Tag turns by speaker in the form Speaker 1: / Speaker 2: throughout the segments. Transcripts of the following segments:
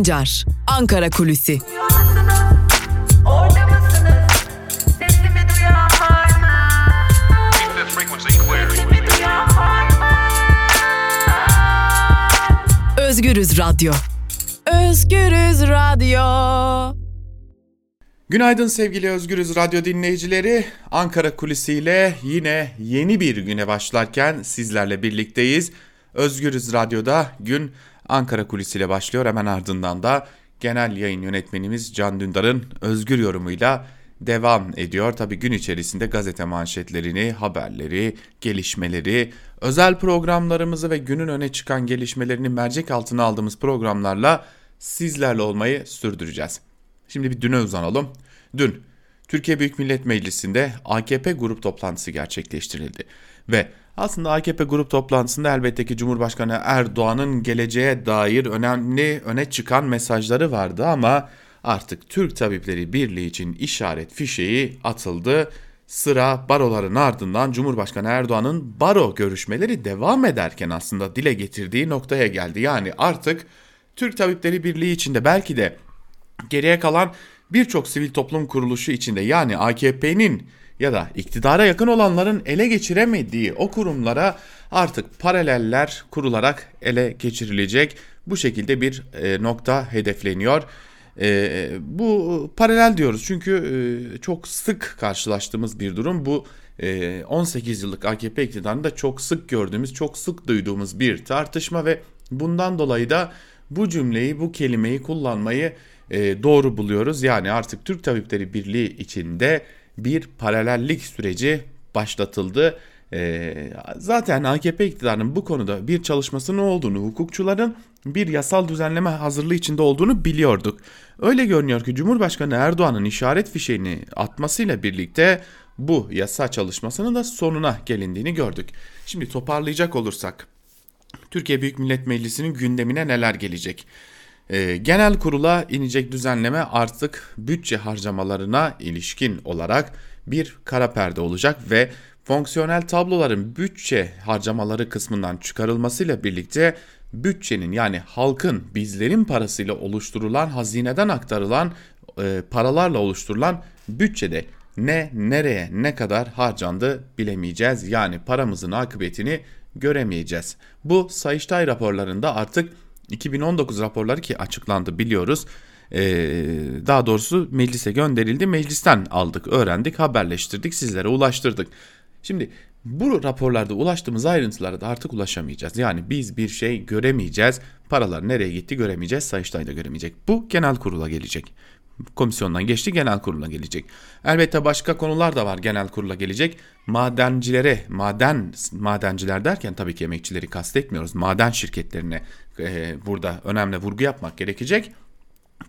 Speaker 1: Sancar, Ankara Kulüsi. Özgürüz Radyo. Özgürüz Radyo.
Speaker 2: Günaydın sevgili Özgürüz Radyo dinleyicileri. Ankara Kulisi'yle yine yeni bir güne başlarken sizlerle birlikteyiz. Özgürüz Radyo'da gün Ankara Kulisi'yle başlıyor. Hemen ardından da genel yayın yönetmenimiz Can Dündar'ın özgür yorumuyla devam ediyor. Tabi gün içerisinde gazete manşetlerini, haberleri, gelişmeleri, özel programlarımızı ve günün öne çıkan gelişmelerini mercek altına aldığımız programlarla sizlerle olmayı sürdüreceğiz. Şimdi bir düne uzanalım. Dün Türkiye Büyük Millet Meclisi'nde AKP grup toplantısı gerçekleştirildi ve aslında AKP grup toplantısında elbette ki Cumhurbaşkanı Erdoğan'ın geleceğe dair önemli öne çıkan mesajları vardı ama artık Türk Tabipleri Birliği için işaret fişeği atıldı. Sıra baroların ardından Cumhurbaşkanı Erdoğan'ın baro görüşmeleri devam ederken aslında dile getirdiği noktaya geldi. Yani artık Türk Tabipleri Birliği içinde belki de geriye kalan birçok sivil toplum kuruluşu içinde yani AKP'nin ya da iktidara yakın olanların ele geçiremediği o kurumlara artık paraleller kurularak ele geçirilecek. Bu şekilde bir e, nokta hedefleniyor. E, bu paralel diyoruz çünkü e, çok sık karşılaştığımız bir durum. Bu e, 18 yıllık AKP iktidarında çok sık gördüğümüz, çok sık duyduğumuz bir tartışma ve bundan dolayı da bu cümleyi, bu kelimeyi kullanmayı e, doğru buluyoruz. Yani artık Türk Tabipleri Birliği içinde bir paralellik süreci başlatıldı. E, zaten AKP iktidarının bu konuda bir çalışmasının olduğunu, hukukçuların bir yasal düzenleme hazırlığı içinde olduğunu biliyorduk. Öyle görünüyor ki Cumhurbaşkanı Erdoğan'ın işaret fişeğini atmasıyla birlikte bu yasa çalışmasının da sonuna gelindiğini gördük. Şimdi toparlayacak olursak Türkiye Büyük Millet Meclisi'nin gündemine neler gelecek? Ee, genel kurula inecek düzenleme artık bütçe harcamalarına ilişkin olarak bir kara perde olacak ve fonksiyonel tabloların bütçe harcamaları kısmından çıkarılmasıyla birlikte bütçenin yani halkın bizlerin parasıyla oluşturulan hazineden aktarılan e, paralarla oluşturulan bütçede ne nereye ne kadar harcandı bilemeyeceğiz. Yani paramızın akıbetini göremeyeceğiz. Bu Sayıştay raporlarında artık 2019 raporları ki açıklandı biliyoruz. Ee, daha doğrusu meclise gönderildi. Meclisten aldık, öğrendik, haberleştirdik, sizlere ulaştırdık. Şimdi bu raporlarda ulaştığımız ayrıntılara da artık ulaşamayacağız. Yani biz bir şey göremeyeceğiz. Paralar nereye gitti göremeyeceğiz. Sayıştay da göremeyecek. Bu genel kurula gelecek. Komisyondan geçti genel kurula gelecek. Elbette başka konular da var genel kurula gelecek. Madencilere, maden madenciler derken tabii ki emekçileri kastetmiyoruz. Maden şirketlerine e, burada önemli vurgu yapmak gerekecek.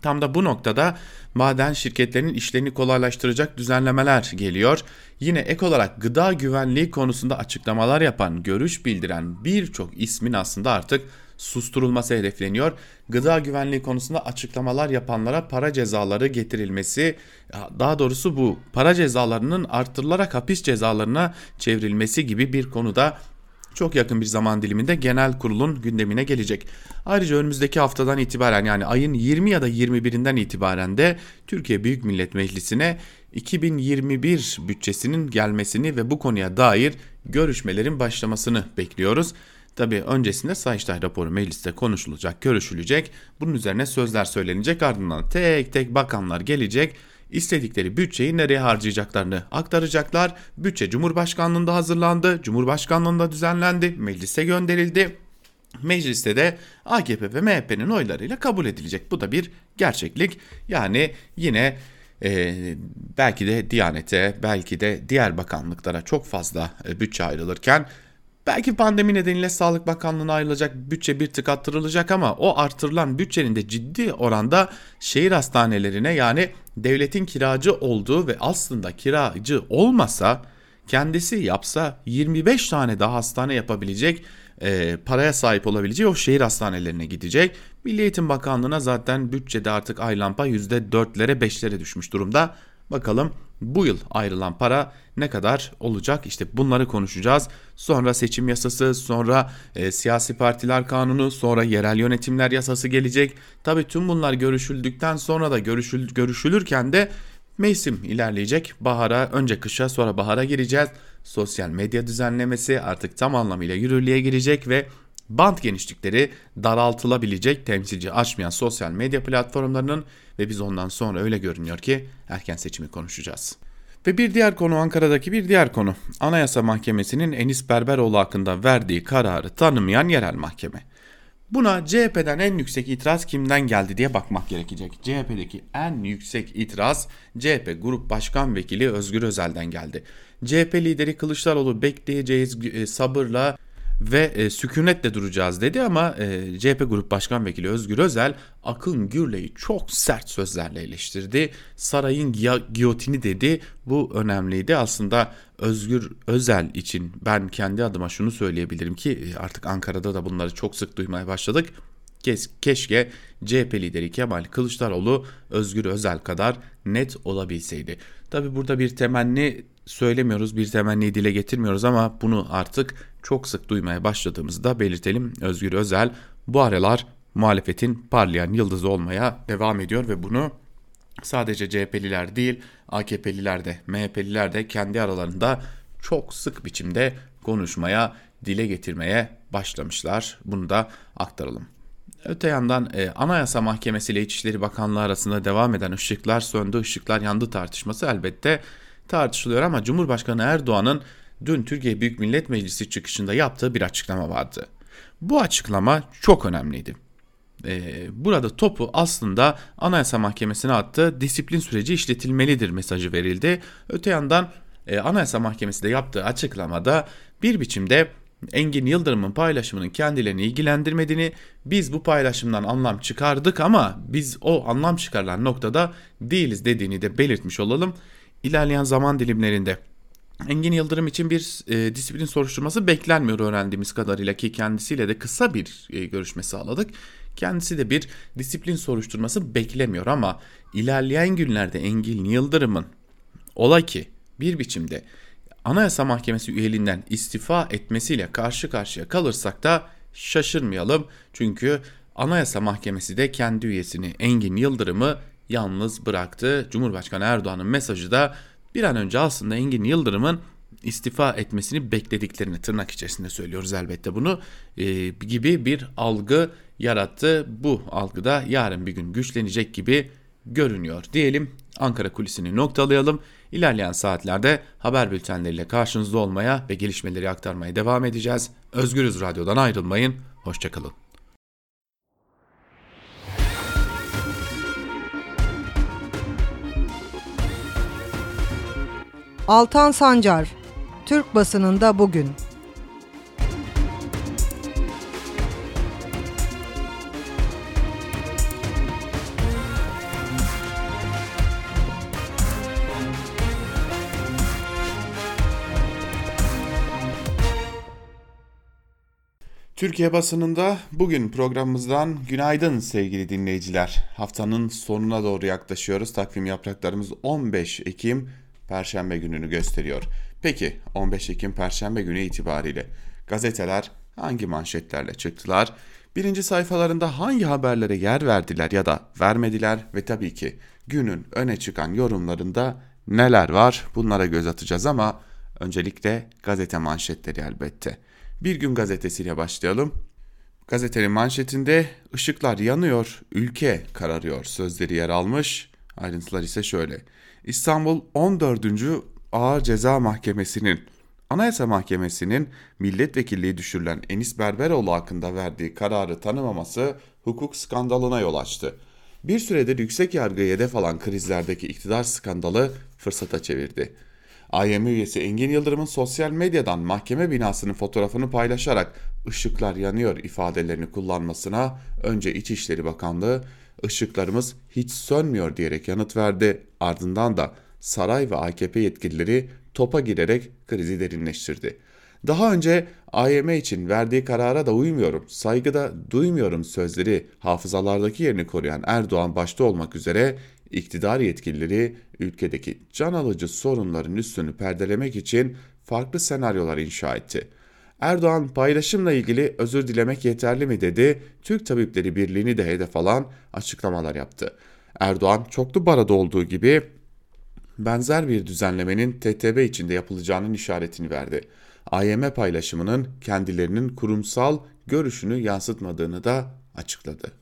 Speaker 2: Tam da bu noktada maden şirketlerinin işlerini kolaylaştıracak düzenlemeler geliyor. Yine ek olarak gıda güvenliği konusunda açıklamalar yapan, görüş bildiren birçok ismin aslında artık susturulması hedefleniyor. Gıda güvenliği konusunda açıklamalar yapanlara para cezaları getirilmesi, daha doğrusu bu para cezalarının artırılarak hapis cezalarına çevrilmesi gibi bir konuda çok yakın bir zaman diliminde genel kurulun gündemine gelecek. Ayrıca önümüzdeki haftadan itibaren yani ayın 20 ya da 21'inden itibaren de Türkiye Büyük Millet Meclisi'ne 2021 bütçesinin gelmesini ve bu konuya dair görüşmelerin başlamasını bekliyoruz. Tabi öncesinde Sayıştay raporu mecliste konuşulacak, görüşülecek. Bunun üzerine sözler söylenecek ardından tek tek bakanlar gelecek istedikleri bütçeyi nereye harcayacaklarını aktaracaklar. Bütçe Cumhurbaşkanlığında hazırlandı, Cumhurbaşkanlığında düzenlendi, meclise gönderildi. Mecliste de AKP ve MHP'nin oylarıyla kabul edilecek. Bu da bir gerçeklik. Yani yine e, belki de Diyanet'e, belki de diğer bakanlıklara çok fazla e, bütçe ayrılırken Belki pandemi nedeniyle Sağlık Bakanlığı'na ayrılacak bütçe bir tık arttırılacak ama o artırılan bütçenin de ciddi oranda şehir hastanelerine yani devletin kiracı olduğu ve aslında kiracı olmasa kendisi yapsa 25 tane daha hastane yapabilecek e, paraya sahip olabileceği o şehir hastanelerine gidecek. Milli Eğitim Bakanlığı'na zaten bütçede artık aylampa %4'lere 5'lere düşmüş durumda. Bakalım bu yıl ayrılan para ne kadar olacak? İşte bunları konuşacağız. Sonra seçim yasası, sonra e, siyasi partiler kanunu, sonra yerel yönetimler yasası gelecek. Tabii tüm bunlar görüşüldükten sonra da görüşül, görüşülürken de mevsim ilerleyecek. Bahara, önce kışa sonra bahara gireceğiz. Sosyal medya düzenlemesi artık tam anlamıyla yürürlüğe girecek ve bant genişlikleri daraltılabilecek temsilci açmayan sosyal medya platformlarının ve biz ondan sonra öyle görünüyor ki erken seçimi konuşacağız. Ve bir diğer konu Ankara'daki bir diğer konu. Anayasa Mahkemesi'nin Enis Berberoğlu hakkında verdiği kararı tanımayan yerel mahkeme. Buna CHP'den en yüksek itiraz kimden geldi diye bakmak gerekecek. CHP'deki en yüksek itiraz CHP Grup Başkan Vekili Özgür Özel'den geldi. CHP lideri Kılıçdaroğlu bekleyeceğiz e, sabırla ve e, sükunetle duracağız dedi ama e, CHP Grup Başkan Vekili Özgür Özel Akın Gürley'i çok sert sözlerle eleştirdi. Sarayın giyotini dedi. Bu önemliydi. Aslında Özgür Özel için ben kendi adıma şunu söyleyebilirim ki e, artık Ankara'da da bunları çok sık duymaya başladık. Kes, keşke CHP lideri Kemal Kılıçdaroğlu Özgür Özel kadar net olabilseydi. Tabi burada bir temenni söylemiyoruz, bir temenni dile getirmiyoruz ama bunu artık çok sık duymaya başladığımızı da belirtelim. Özgür Özel bu aralar muhalefetin parlayan yıldızı olmaya devam ediyor ve bunu sadece CHP'liler değil AKP'liler de MHP'liler de kendi aralarında çok sık biçimde konuşmaya, dile getirmeye başlamışlar. Bunu da aktaralım. Öte yandan e, Anayasa Mahkemesi ile İçişleri Bakanlığı arasında devam eden ışıklar söndü, ışıklar yandı tartışması elbette tartışılıyor ama Cumhurbaşkanı Erdoğan'ın dün Türkiye Büyük Millet Meclisi çıkışında yaptığı bir açıklama vardı. Bu açıklama çok önemliydi. Ee, burada topu aslında Anayasa Mahkemesi'ne attı, disiplin süreci işletilmelidir mesajı verildi. Öte yandan e, Anayasa Mahkemesi de yaptığı açıklamada bir biçimde Engin Yıldırım'ın paylaşımının kendilerini ilgilendirmediğini, biz bu paylaşımdan anlam çıkardık ama biz o anlam çıkarılan noktada değiliz dediğini de belirtmiş olalım. İlerleyen zaman dilimlerinde Engin Yıldırım için bir e, disiplin soruşturması beklenmiyor öğrendiğimiz kadarıyla ki kendisiyle de kısa bir e, görüşme sağladık. Kendisi de bir disiplin soruşturması beklemiyor ama ilerleyen günlerde Engin Yıldırım'ın ola ki bir biçimde Anayasa Mahkemesi üyeliğinden istifa etmesiyle karşı karşıya kalırsak da şaşırmayalım. Çünkü Anayasa Mahkemesi de kendi üyesini Engin Yıldırım'ı yalnız bıraktı. Cumhurbaşkanı Erdoğan'ın mesajı da bir an önce aslında Engin Yıldırım'ın istifa etmesini beklediklerini tırnak içerisinde söylüyoruz elbette bunu e, gibi bir algı yarattı. Bu algıda yarın bir gün güçlenecek gibi görünüyor diyelim. Ankara kulisini noktalayalım. İlerleyen saatlerde haber bültenleriyle karşınızda olmaya ve gelişmeleri aktarmaya devam edeceğiz. Özgürüz Radyo'dan ayrılmayın. Hoşçakalın.
Speaker 3: Altan Sancar, Türk basınında bugün.
Speaker 2: Türkiye basınında bugün programımızdan günaydın sevgili dinleyiciler. Haftanın sonuna doğru yaklaşıyoruz. Takvim yapraklarımız 15 Ekim Perşembe gününü gösteriyor. Peki 15 Ekim Perşembe günü itibariyle gazeteler hangi manşetlerle çıktılar? Birinci sayfalarında hangi haberlere yer verdiler ya da vermediler ve tabii ki günün öne çıkan yorumlarında neler var bunlara göz atacağız ama öncelikle gazete manşetleri elbette. Bir gün gazetesiyle başlayalım. Gazetenin manşetinde ışıklar yanıyor, ülke kararıyor sözleri yer almış. Ayrıntılar ise şöyle. İstanbul 14. Ağır Ceza Mahkemesi'nin Anayasa Mahkemesi'nin milletvekilliği düşürülen Enis Berberoğlu hakkında verdiği kararı tanımaması hukuk skandalına yol açtı. Bir süredir yüksek yargıya hedef alan krizlerdeki iktidar skandalı fırsata çevirdi. AYM üyesi Engin Yıldırım'ın sosyal medyadan mahkeme binasının fotoğrafını paylaşarak ışıklar yanıyor ifadelerini kullanmasına önce İçişleri Bakanlığı ışıklarımız hiç sönmüyor diyerek yanıt verdi. Ardından da saray ve AKP yetkilileri topa girerek krizi derinleştirdi. Daha önce AYM için verdiği karara da uymuyorum, saygıda duymuyorum sözleri hafızalardaki yerini koruyan Erdoğan başta olmak üzere iktidar yetkilileri ülkedeki can alıcı sorunların üstünü perdelemek için farklı senaryolar inşa etti. Erdoğan paylaşımla ilgili özür dilemek yeterli mi dedi, Türk Tabipleri Birliği'ni de hedef alan açıklamalar yaptı. Erdoğan çoklu barada olduğu gibi benzer bir düzenlemenin TTB içinde yapılacağının işaretini verdi. AYM paylaşımının kendilerinin kurumsal görüşünü yansıtmadığını da açıkladı.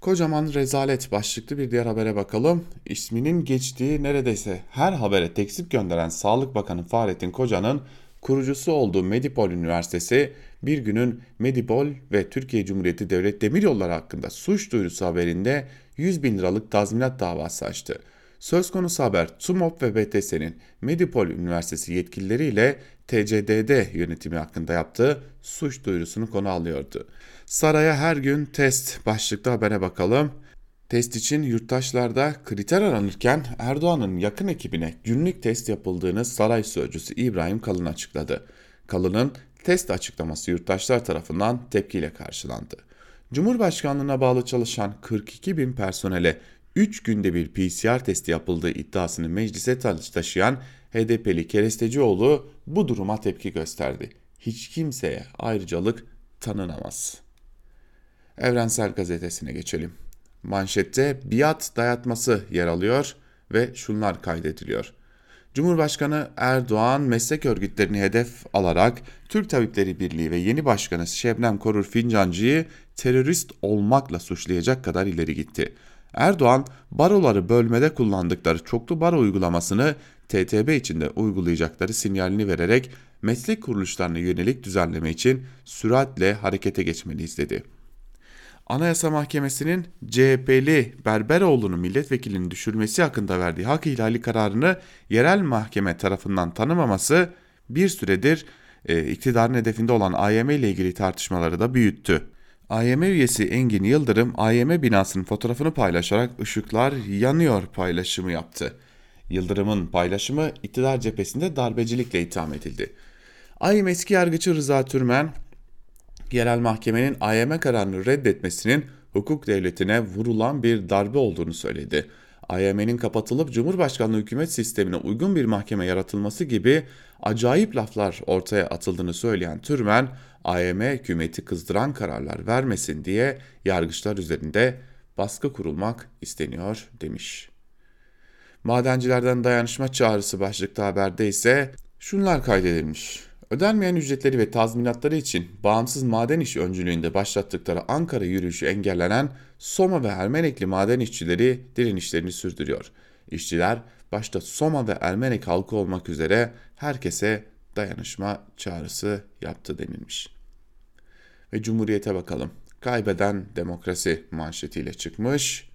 Speaker 2: Kocaman rezalet başlıklı bir diğer habere bakalım. İsminin geçtiği neredeyse her habere tekzip gönderen Sağlık Bakanı Fahrettin Koca'nın kurucusu olduğu Medipol Üniversitesi bir günün Medipol ve Türkiye Cumhuriyeti Devlet Demiryolları hakkında suç duyurusu haberinde 100 bin liralık tazminat davası açtı. Söz konusu haber TUMOP ve BTS'nin Medipol Üniversitesi yetkilileriyle TCDD yönetimi hakkında yaptığı suç duyurusunu konu alıyordu. Saraya her gün test başlıklı habere bakalım. Test için yurttaşlarda kriter aranırken Erdoğan'ın yakın ekibine günlük test yapıldığını saray sözcüsü İbrahim Kalın açıkladı. Kalın'ın test açıklaması yurttaşlar tarafından tepkiyle karşılandı. Cumhurbaşkanlığına bağlı çalışan 42 bin personele 3 günde bir PCR testi yapıldığı iddiasını meclise taşıyan HDP'li Kerestecioğlu bu duruma tepki gösterdi. Hiç kimseye ayrıcalık tanınamaz. Evrensel Gazetesi'ne geçelim. Manşette biat dayatması yer alıyor ve şunlar kaydediliyor. Cumhurbaşkanı Erdoğan meslek örgütlerini hedef alarak Türk Tabipleri Birliği ve yeni başkanı Şebnem Korur Fincancı'yı terörist olmakla suçlayacak kadar ileri gitti. Erdoğan baroları bölmede kullandıkları çoklu baro uygulamasını TTB içinde uygulayacakları sinyalini vererek meslek kuruluşlarına yönelik düzenleme için süratle harekete geçmeliyiz dedi. Anayasa Mahkemesi'nin CHP'li Berberoğlu'nun milletvekilinin düşürmesi hakkında verdiği hak ihlali kararını yerel mahkeme tarafından tanımaması bir süredir e, iktidarın hedefinde olan AYM ile ilgili tartışmaları da büyüttü. AYM üyesi Engin Yıldırım AYM binasının fotoğrafını paylaşarak ışıklar yanıyor paylaşımı yaptı. Yıldırım'ın paylaşımı iktidar cephesinde darbecilikle itham edildi. AYM eski yargıcı Rıza Türmen yerel mahkemenin AYM kararını reddetmesinin hukuk devletine vurulan bir darbe olduğunu söyledi. AYM'nin kapatılıp Cumhurbaşkanlığı hükümet sistemine uygun bir mahkeme yaratılması gibi acayip laflar ortaya atıldığını söyleyen Türmen, AYM hükümeti kızdıran kararlar vermesin diye yargıçlar üzerinde baskı kurulmak isteniyor demiş. Madencilerden dayanışma çağrısı başlıklı haberde ise şunlar kaydedilmiş. Ödenmeyen ücretleri ve tazminatları için bağımsız maden iş öncülüğünde başlattıkları Ankara yürüyüşü engellenen Soma ve Ermenekli maden işçileri direnişlerini sürdürüyor. İşçiler başta Soma ve Ermenek halkı olmak üzere herkese dayanışma çağrısı yaptı denilmiş. Ve Cumhuriyete bakalım. Kaybeden demokrasi manşetiyle çıkmış.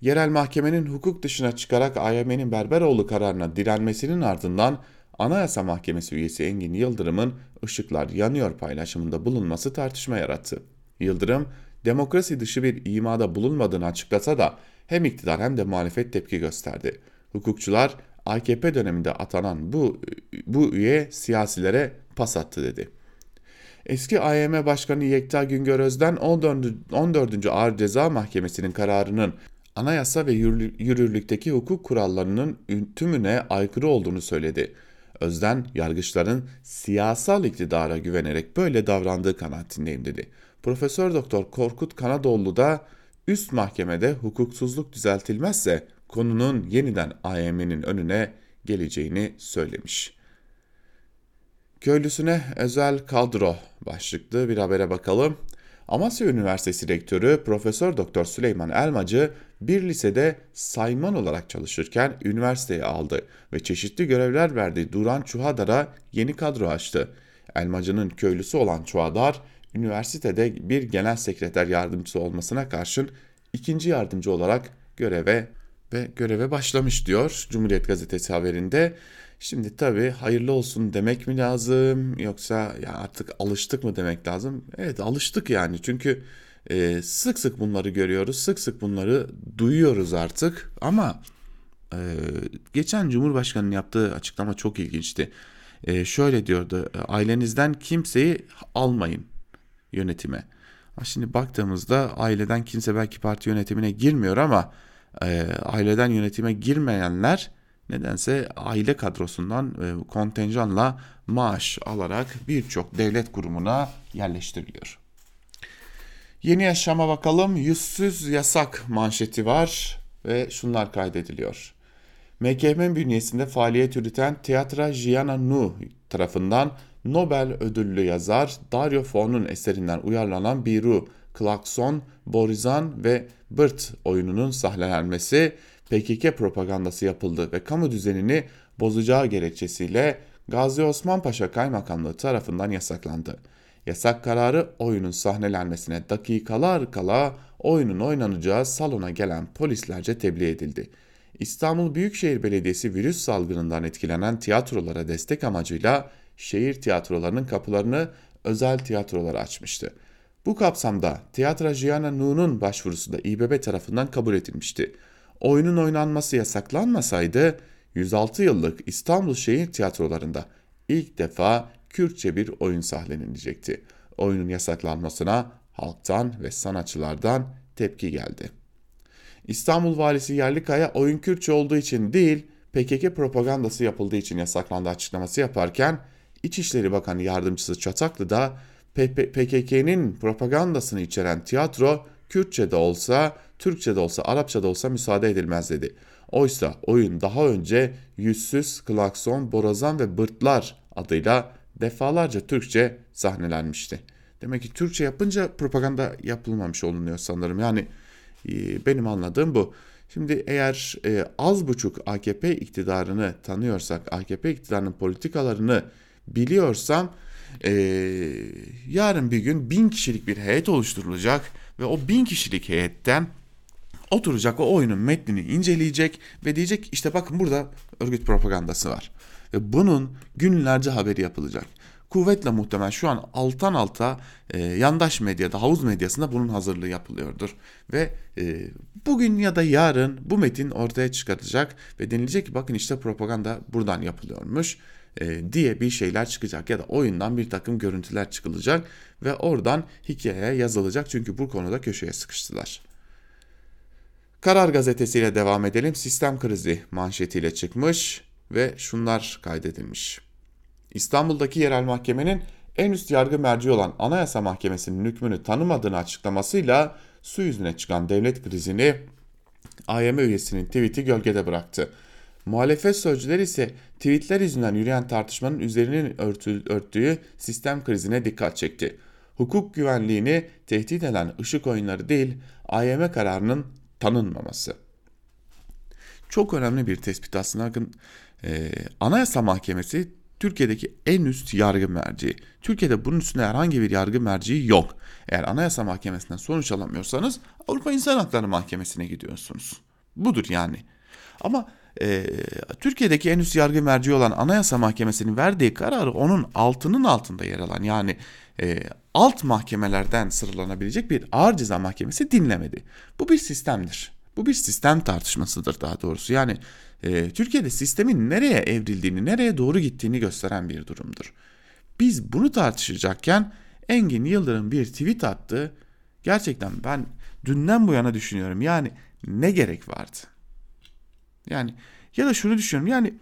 Speaker 2: Yerel mahkemenin hukuk dışına çıkarak AYM'nin Berberoğlu kararına direnmesinin ardından Anayasa Mahkemesi üyesi Engin Yıldırım'ın ışıklar yanıyor paylaşımında bulunması tartışma yarattı. Yıldırım, demokrasi dışı bir imada bulunmadığını açıklasa da hem iktidar hem de muhalefet tepki gösterdi. Hukukçular AKP döneminde atanan bu, bu üye siyasilere pas attı dedi. Eski AYM Başkanı Yekta Güngör Özden 14. 14. Ağır Ceza Mahkemesi'nin kararının anayasa ve yürürlükteki hukuk kurallarının tümüne aykırı olduğunu söyledi. Özden yargıçların siyasal iktidara güvenerek böyle davrandığı kanaatindeyim dedi. Profesör Doktor Korkut Kanadoğlu da üst mahkemede hukuksuzluk düzeltilmezse konunun yeniden AYM'nin önüne geleceğini söylemiş. Köylüsüne özel kadro başlıklı bir habere bakalım. Amasya Üniversitesi Rektörü Profesör Doktor Süleyman Elmacı bir lisede sayman olarak çalışırken üniversiteye aldı ve çeşitli görevler verdiği Duran Çuhadar'a yeni kadro açtı. Elmacı'nın köylüsü olan Çuhadar, üniversitede bir genel sekreter yardımcısı olmasına karşın ikinci yardımcı olarak göreve ve göreve başlamış diyor Cumhuriyet Gazetesi haberinde. Şimdi tabii hayırlı olsun demek mi lazım yoksa ya artık alıştık mı demek lazım? Evet alıştık yani çünkü e, sık sık bunları görüyoruz, sık sık bunları duyuyoruz artık ama e, geçen Cumhurbaşkanı'nın yaptığı açıklama çok ilginçti. E, şöyle diyordu, ailenizden kimseyi almayın yönetime. Şimdi baktığımızda aileden kimse belki parti yönetimine girmiyor ama e, aileden yönetime girmeyenler nedense aile kadrosundan e, kontenjanla maaş alarak birçok devlet kurumuna yerleştiriliyor. Yeni yaşama bakalım. Yüzsüz yasak manşeti var ve şunlar kaydediliyor. MKM bünyesinde faaliyet yürüten Teatra Gianna Nu tarafından Nobel ödüllü yazar Dario Fo'nun eserinden uyarlanan Biru, Klakson, Borizan ve Bırt oyununun sahnelenmesi PKK propagandası yapıldı ve kamu düzenini bozacağı gerekçesiyle Gazi Osman Paşa Kaymakamlığı tarafından yasaklandı. Yasak kararı oyunun sahnelenmesine dakikalar kala oyunun oynanacağı salona gelen polislerce tebliğ edildi. İstanbul Büyükşehir Belediyesi virüs salgınından etkilenen tiyatrolara destek amacıyla şehir tiyatrolarının kapılarını özel tiyatrolara açmıştı. Bu kapsamda Tiyatro Gianna Nu'nun başvurusu da İBB tarafından kabul edilmişti. Oyunun oynanması yasaklanmasaydı 106 yıllık İstanbul şehir tiyatrolarında ilk defa Kürtçe bir oyun sahnelenecekti. Oyunun yasaklanmasına halktan ve sanatçılardan tepki geldi. İstanbul valisi Yerlikaya oyun Kürtçe olduğu için değil PKK propagandası yapıldığı için yasaklandı açıklaması yaparken İçişleri Bakanı Yardımcısı Çataklı da PKK'nin propagandasını içeren tiyatro Kürtçe de olsa, Türkçe de olsa, Arapça da olsa müsaade edilmez dedi. Oysa oyun daha önce Yüzsüz, Klakson, Borazan ve Bırtlar adıyla defalarca Türkçe sahnelenmişti. Demek ki Türkçe yapınca propaganda yapılmamış olunuyor sanırım. Yani e, benim anladığım bu. Şimdi eğer e, az buçuk AKP iktidarını tanıyorsak, AKP iktidarının politikalarını biliyorsam e, yarın bir gün bin kişilik bir heyet oluşturulacak ve o bin kişilik heyetten oturacak o oyunun metnini inceleyecek ve diyecek işte bakın burada örgüt propagandası var. Ve bunun günlerce haberi yapılacak. Kuvvetle muhtemel şu an alttan alta e, yandaş medyada, havuz medyasında bunun hazırlığı yapılıyordur. Ve e, bugün ya da yarın bu metin ortaya çıkarılacak ve denilecek ki bakın işte propaganda buradan yapılıyormuş e, diye bir şeyler çıkacak ya da oyundan bir takım görüntüler çıkılacak ve oradan hikaye yazılacak çünkü bu konuda köşeye sıkıştılar. Karar gazetesiyle devam edelim. Sistem krizi manşetiyle çıkmış ve şunlar kaydedilmiş. İstanbul'daki yerel mahkemenin en üst yargı merci olan Anayasa Mahkemesi'nin hükmünü tanımadığını açıklamasıyla su yüzüne çıkan devlet krizini AYM üyesinin tweet'i gölgede bıraktı. Muhalefet sözcüleri ise tweetler yüzünden yürüyen tartışmanın üzerinin örtü, örttüğü sistem krizine dikkat çekti. Hukuk güvenliğini tehdit eden ışık oyunları değil, AYM kararının tanınmaması. Çok önemli bir tespit aslında. E, Anayasa Mahkemesi Türkiye'deki en üst yargı merci. Türkiye'de bunun üstünde herhangi bir yargı merci yok. Eğer Anayasa Mahkemesi'nden sonuç alamıyorsanız Avrupa İnsan Hakları Mahkemesi'ne gidiyorsunuz. Budur yani. Ama e, Türkiye'deki en üst yargı merci olan Anayasa Mahkemesi'nin verdiği kararı onun altının altında yer alan yani e, alt mahkemelerden sıralanabilecek bir ağır ceza mahkemesi dinlemedi. Bu bir sistemdir. Bu bir sistem tartışmasıdır daha doğrusu. Yani e, Türkiye'de sistemin nereye evrildiğini, nereye doğru gittiğini gösteren bir durumdur. Biz bunu tartışacakken Engin Yıldırım bir tweet attı. Gerçekten ben dünden bu yana düşünüyorum. Yani ne gerek vardı? Yani ya da şunu düşünüyorum. Yani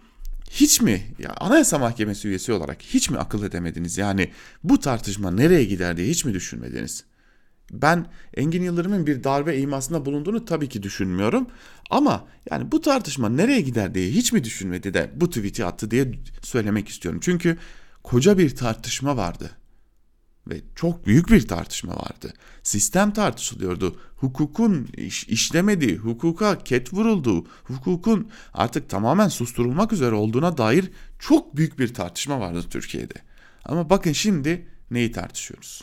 Speaker 2: hiç mi ya Anayasa Mahkemesi üyesi olarak hiç mi akıl edemediniz? Yani bu tartışma nereye gider diye hiç mi düşünmediniz? Ben Engin Yıldırım'ın bir darbe imasında bulunduğunu tabii ki düşünmüyorum. Ama yani bu tartışma nereye gider diye hiç mi düşünmedi de bu tweet'i attı diye söylemek istiyorum. Çünkü koca bir tartışma vardı. Ve çok büyük bir tartışma vardı. Sistem tartışılıyordu. Hukukun iş, işlemediği, hukuka ket vurulduğu, hukukun artık tamamen susturulmak üzere olduğuna dair çok büyük bir tartışma vardı Türkiye'de. Ama bakın şimdi neyi tartışıyoruz?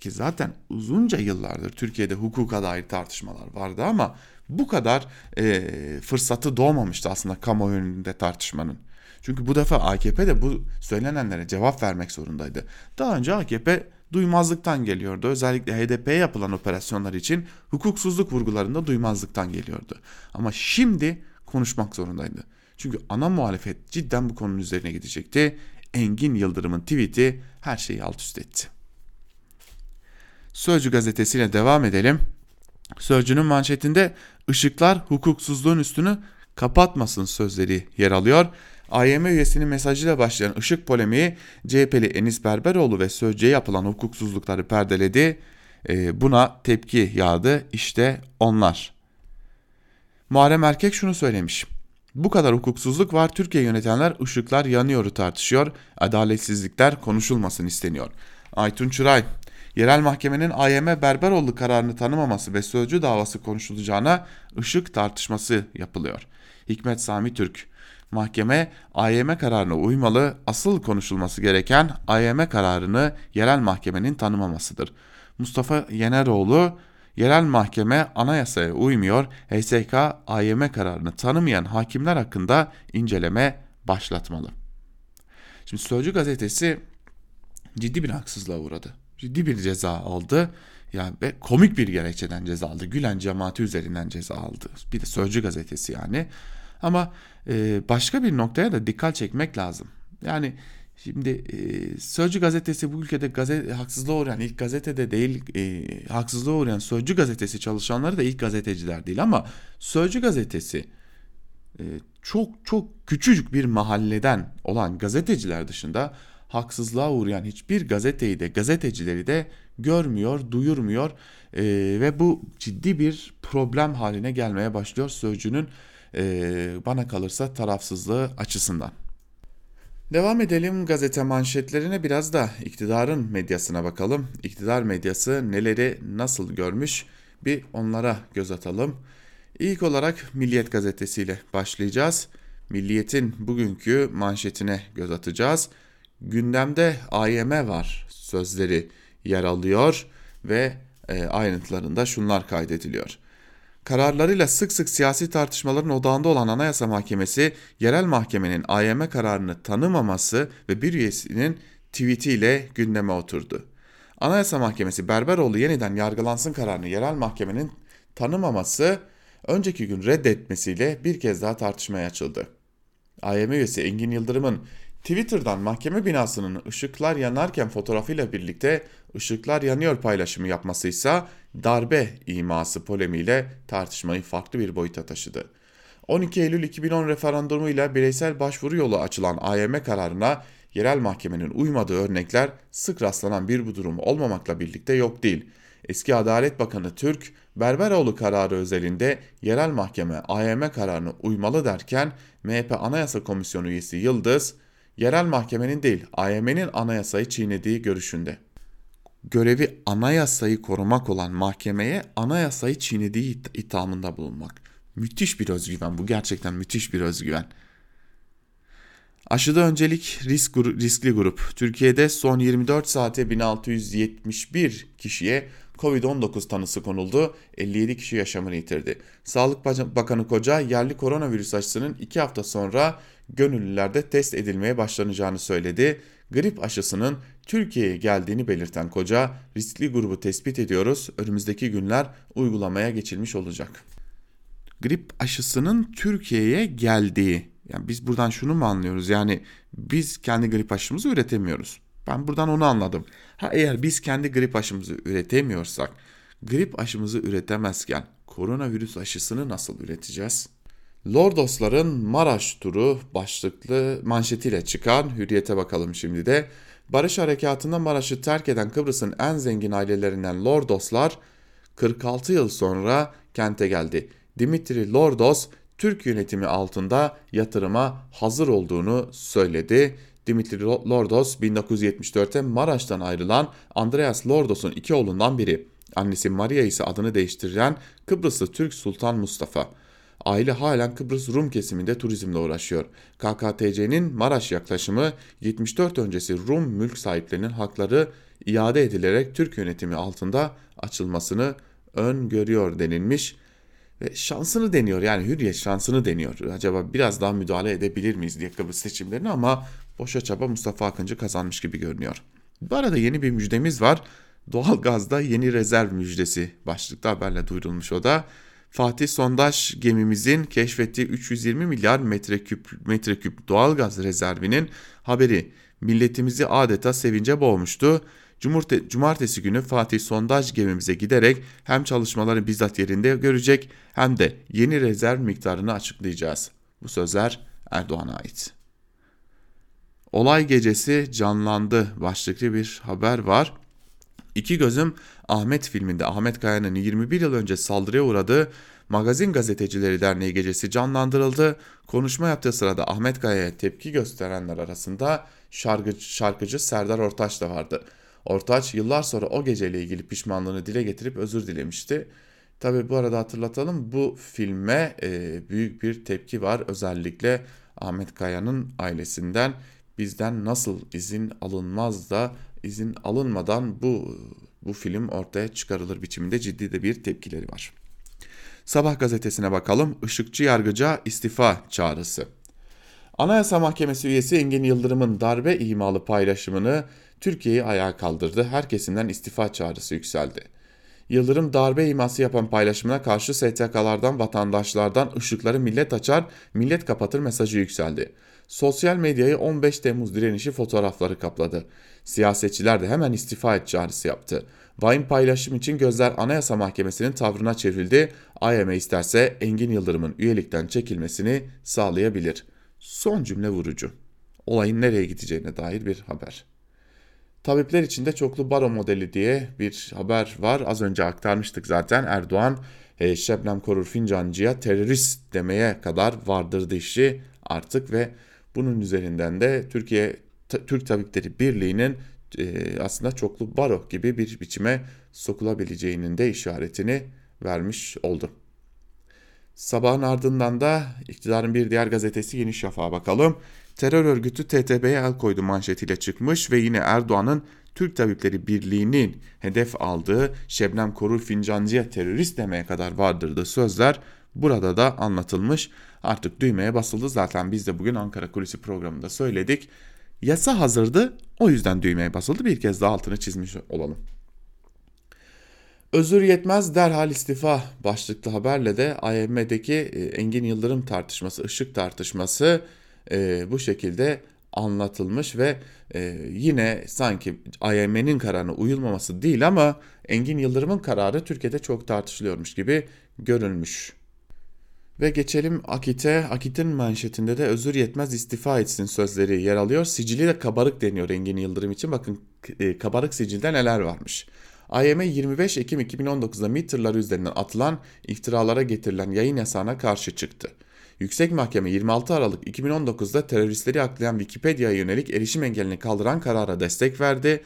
Speaker 2: Ki zaten uzunca yıllardır Türkiye'de hukuka dair tartışmalar vardı ama bu kadar e, fırsatı doğmamıştı aslında kamuoyu önünde tartışmanın. Çünkü bu defa AKP de bu söylenenlere cevap vermek zorundaydı. Daha önce AKP duymazlıktan geliyordu. Özellikle HDP'ye yapılan operasyonlar için hukuksuzluk vurgularında duymazlıktan geliyordu. Ama şimdi konuşmak zorundaydı. Çünkü ana muhalefet cidden bu konunun üzerine gidecekti. Engin Yıldırım'ın tweet'i her şeyi alt üst etti. Sözcü gazetesiyle devam edelim. Sözcünün manşetinde ışıklar hukuksuzluğun üstünü kapatmasın sözleri yer alıyor. AYM üyesinin mesajıyla başlayan ışık polemiği CHP'li Enis Berberoğlu ve Sözcü'ye yapılan hukuksuzlukları perdeledi. E, buna tepki yağdı. İşte onlar. Muharrem Erkek şunu söylemiş. Bu kadar hukuksuzluk var. Türkiye yönetenler ışıklar yanıyoru tartışıyor. Adaletsizlikler konuşulmasın isteniyor. Aytun Çıray, yerel mahkemenin AYM Berberoğlu kararını tanımaması ve sözcü davası konuşulacağına ışık tartışması yapılıyor. Hikmet Sami Türk, mahkeme AYM kararına uymalı, asıl konuşulması gereken AYM kararını yerel mahkemenin tanımamasıdır. Mustafa Yeneroğlu, Yerel mahkeme anayasaya uymuyor, HSK AYM kararını tanımayan hakimler hakkında inceleme başlatmalı. Şimdi Sözcü gazetesi ciddi bir haksızlığa uğradı. Ciddi bir ceza aldı. Yani ve komik bir gerekçeden ceza aldı. Gülen cemaati üzerinden ceza aldı. Bir de Sözcü gazetesi yani. Ama e, başka bir noktaya da dikkat çekmek lazım. Yani Şimdi e, Sözcü gazetesi bu ülkede gazete, haksızlığa uğrayan ilk gazetede değil e, haksızlığa uğrayan Sözcü gazetesi çalışanları da ilk gazeteciler değil ama Sözcü gazetesi e, çok çok küçücük bir mahalleden olan gazeteciler dışında haksızlığa uğrayan hiçbir gazeteyi de gazetecileri de görmüyor, duyurmuyor e, ve bu ciddi bir problem haline gelmeye başlıyor Sözcü'nün e, bana kalırsa tarafsızlığı açısından. Devam edelim gazete manşetlerine biraz da iktidarın medyasına bakalım. İktidar medyası neleri nasıl görmüş bir onlara göz atalım. İlk olarak Milliyet gazetesiyle başlayacağız. Milliyet'in bugünkü manşetine göz atacağız. Gündemde AYM var sözleri yer alıyor ve e, ayrıntılarında şunlar kaydediliyor. Kararlarıyla sık sık siyasi tartışmaların odağında olan Anayasa Mahkemesi, yerel mahkemenin AYM kararını tanımaması ve bir üyesinin tweetiyle gündeme oturdu. Anayasa Mahkemesi Berberoğlu yeniden yargılansın kararını yerel mahkemenin tanımaması önceki gün reddetmesiyle bir kez daha tartışmaya açıldı. AYM üyesi Engin Yıldırım'ın Twitter'dan mahkeme binasının ışıklar yanarken fotoğrafıyla birlikte ışıklar yanıyor paylaşımı yapması ise darbe iması polemiğiyle tartışmayı farklı bir boyuta taşıdı. 12 Eylül 2010 referandumuyla bireysel başvuru yolu açılan AYM kararına yerel mahkemenin uymadığı örnekler sık rastlanan bir bu durum olmamakla birlikte yok değil. Eski Adalet Bakanı Türk, Berberoğlu kararı özelinde yerel mahkeme AYM kararını uymalı derken MHP Anayasa Komisyonu üyesi Yıldız, yerel mahkemenin değil AYM'nin anayasayı çiğnediği görüşünde. Görevi anayasayı korumak olan mahkemeye anayasayı çiğnediği ithamında bulunmak. Müthiş bir özgüven bu gerçekten müthiş bir özgüven. Aşıda öncelik risk, riskli grup. Türkiye'de son 24 saate 1671 kişiye Covid-19 tanısı konuldu. 57 kişi yaşamını yitirdi. Sağlık Bakanı Koca yerli koronavirüs aşısının 2 hafta sonra gönüllülerde test edilmeye başlanacağını söyledi. Grip aşısının Türkiye'ye geldiğini belirten Koca, riskli grubu tespit ediyoruz. Önümüzdeki günler uygulamaya geçilmiş olacak. Grip aşısının Türkiye'ye geldiği yani biz buradan şunu mu anlıyoruz? Yani biz kendi grip aşımızı üretemiyoruz. Ben buradan onu anladım. Ha eğer biz kendi grip aşımızı üretemiyorsak, grip aşımızı üretemezken koronavirüs aşısını nasıl üreteceğiz? Lordosların Maraş turu başlıklı manşetiyle çıkan Hürriyet'e bakalım şimdi de. Barış Harekatı'nda Maraş'ı terk eden Kıbrıs'ın en zengin ailelerinden Lordoslar 46 yıl sonra kente geldi. Dimitri Lordos Türk yönetimi altında yatırıma hazır olduğunu söyledi. Dimitri Lordos 1974'te Maraş'tan ayrılan Andreas Lordos'un iki oğlundan biri. Annesi Maria ise adını değiştiren Kıbrıslı Türk Sultan Mustafa. Aile halen Kıbrıs Rum kesiminde turizmle uğraşıyor. KKTC'nin Maraş yaklaşımı 74 öncesi Rum mülk sahiplerinin hakları iade edilerek Türk yönetimi altında açılmasını öngörüyor denilmiş. Ve şansını deniyor yani Hürriyet şansını deniyor. Acaba biraz daha müdahale edebilir miyiz diye Kıbrıs seçimlerini ama boşa çaba Mustafa Akıncı kazanmış gibi görünüyor. Bu arada yeni bir müjdemiz var. Doğalgazda yeni rezerv müjdesi başlıkta haberle duyurulmuş o da. Fatih sondaj gemimizin keşfettiği 320 milyar metreküp metreküp doğalgaz rezervinin haberi milletimizi adeta sevince boğmuştu. Cumartesi günü Fatih sondaj gemimize giderek hem çalışmaları bizzat yerinde görecek hem de yeni rezerv miktarını açıklayacağız. Bu sözler Erdoğan'a ait. Olay gecesi canlandı başlıklı bir haber var. İki Gözüm Ahmet filminde Ahmet Kaya'nın 21 yıl önce saldırıya uğradığı Magazin Gazetecileri Derneği gecesi canlandırıldı. Konuşma yaptığı sırada Ahmet Kaya'ya tepki gösterenler arasında şarkıcı, şarkıcı Serdar Ortaç da vardı. Ortaç yıllar sonra o geceyle ilgili pişmanlığını dile getirip özür dilemişti. Tabi bu arada hatırlatalım bu filme e, büyük bir tepki var. Özellikle Ahmet Kaya'nın ailesinden bizden nasıl izin alınmaz da izin alınmadan bu bu film ortaya çıkarılır biçiminde ciddi de bir tepkileri var. Sabah gazetesine bakalım. Işıkçı yargıca istifa çağrısı. Anayasa Mahkemesi üyesi Engin Yıldırım'ın darbe imalı paylaşımını Türkiye'yi ayağa kaldırdı. Her kesimden istifa çağrısı yükseldi. Yıldırım darbe iması yapan paylaşımına karşı STK'lardan, vatandaşlardan ışıkları millet açar, millet kapatır mesajı yükseldi. Sosyal medyayı 15 Temmuz direnişi fotoğrafları kapladı. Siyasetçiler de hemen istifa et çağrısı yaptı. Vahim paylaşım için gözler Anayasa Mahkemesi'nin tavrına çevrildi. AYM isterse Engin Yıldırım'ın üyelikten çekilmesini sağlayabilir. Son cümle vurucu. Olayın nereye gideceğine dair bir haber. Tabipler için de çoklu baro modeli diye bir haber var. Az önce aktarmıştık zaten. Erdoğan e, Şebnem Korur Fincancı'ya terörist demeye kadar vardırdı işi artık ve bunun üzerinden de Türkiye Türk Tabipleri Birliği'nin e, aslında çoklu baro gibi bir biçime sokulabileceğinin de işaretini vermiş oldu. Sabahın ardından da iktidarın bir diğer gazetesi Yeni Şafak'a bakalım. Terör örgütü TTB'ye el koydu manşetiyle çıkmış ve yine Erdoğan'ın Türk Tabipleri Birliği'nin hedef aldığı Şebnem Korur Fincancı'ya terörist demeye kadar vardırdığı sözler burada da anlatılmış. Artık düğmeye basıldı zaten biz de bugün Ankara Kulisi programında söyledik. Yasa hazırdı o yüzden düğmeye basıldı bir kez daha altını çizmiş olalım. Özür yetmez derhal istifa başlıklı haberle de AYM'deki e, Engin Yıldırım tartışması, ışık tartışması e, bu şekilde anlatılmış ve e, yine sanki AYM'nin kararına uyulmaması değil ama Engin Yıldırım'ın kararı Türkiye'de çok tartışılıyormuş gibi görünmüş. Ve geçelim Akit'e. Akit'in manşetinde de özür yetmez istifa etsin sözleri yer alıyor. Sicili de kabarık deniyor Engin Yıldırım için. Bakın e, kabarık sicilde neler varmış. AYM 25 Ekim 2019'da MİT tırları üzerinden atılan iftiralara getirilen yayın yasağına karşı çıktı. Yüksek Mahkeme 26 Aralık 2019'da teröristleri aklayan Wikipedia'ya yönelik erişim engelini kaldıran karara destek verdi.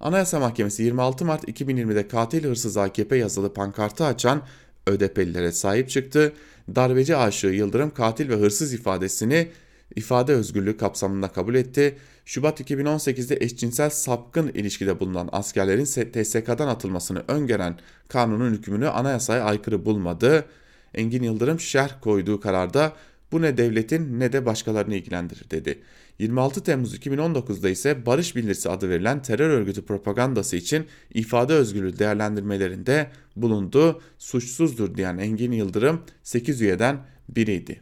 Speaker 2: Anayasa Mahkemesi 26 Mart 2020'de katil hırsız AKP yazılı pankartı açan ÖDP'lilere sahip çıktı. Darbeci aşığı Yıldırım katil ve hırsız ifadesini ifade özgürlüğü kapsamında kabul etti. Şubat 2018'de eşcinsel sapkın ilişkide bulunan askerlerin TSK'dan atılmasını öngören kanunun hükmünü anayasaya aykırı bulmadı. Engin Yıldırım şerh koyduğu kararda bu ne devletin ne de başkalarını ilgilendirir dedi. 26 Temmuz 2019'da ise barış bildirisi adı verilen terör örgütü propagandası için ifade özgürlüğü değerlendirmelerinde bulundu. Suçsuzdur diyen Engin Yıldırım 8 üyeden biriydi.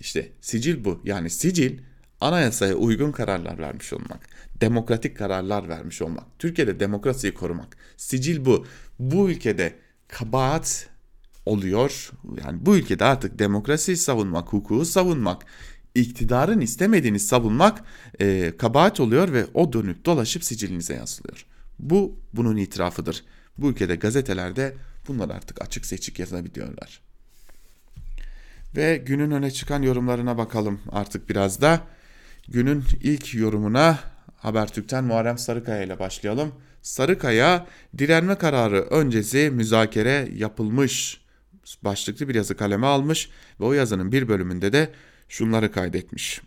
Speaker 2: İşte sicil bu. Yani sicil anayasaya uygun kararlar vermiş olmak, demokratik kararlar vermiş olmak, Türkiye'de demokrasiyi korumak. Sicil bu. Bu ülkede kabahat oluyor. Yani bu ülkede artık demokrasiyi savunmak, hukuku savunmak, iktidarın istemediğini savunmak e, kabahat oluyor ve o dönüp dolaşıp sicilinize yazılıyor. Bu bunun itirafıdır. Bu ülkede gazetelerde bunlar artık açık seçik yazabiliyorlar. Ve günün öne çıkan yorumlarına bakalım artık biraz da. Günün ilk yorumuna Habertürk'ten Muharrem Sarıkaya ile başlayalım. Sarıkaya direnme kararı öncesi müzakere yapılmış başlıklı bir yazı kaleme almış ve o yazının bir bölümünde de şunları kaydetmiş.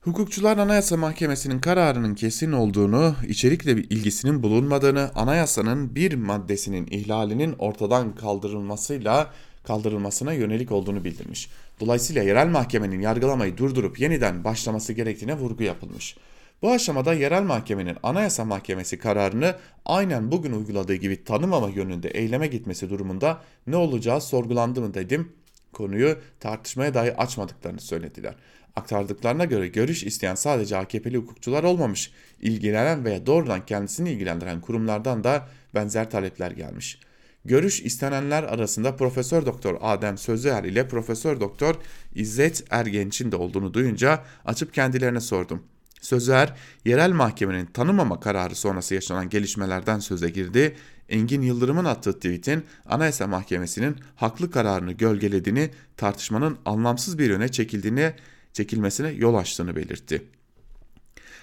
Speaker 2: Hukukçular Anayasa Mahkemesi'nin kararının kesin olduğunu, içerikle bir ilgisinin bulunmadığını, anayasanın bir maddesinin ihlalinin ortadan kaldırılmasıyla kaldırılmasına yönelik olduğunu bildirmiş. Dolayısıyla yerel mahkemenin yargılamayı durdurup yeniden başlaması gerektiğine vurgu yapılmış. Bu aşamada yerel mahkemenin Anayasa Mahkemesi kararını aynen bugün uyguladığı gibi tanımama yönünde eyleme gitmesi durumunda ne olacağı sorgulandı mı dedim. Konuyu tartışmaya dahi açmadıklarını söylediler. Aktardıklarına göre görüş isteyen sadece AKP'li hukukçular olmamış. İlgilenen veya doğrudan kendisini ilgilendiren kurumlardan da benzer talepler gelmiş. Görüş istenenler arasında Profesör Doktor Adem Sözler ile Profesör Doktor İzzet Ergenç'in de olduğunu duyunca açıp kendilerine sordum. Sözler, yerel mahkemenin tanımama kararı sonrası yaşanan gelişmelerden söze girdi. Engin Yıldırım'ın attığı tweetin Anayasa Mahkemesi'nin haklı kararını gölgelediğini, tartışmanın anlamsız bir yöne çekildiğini, çekilmesine yol açtığını belirtti.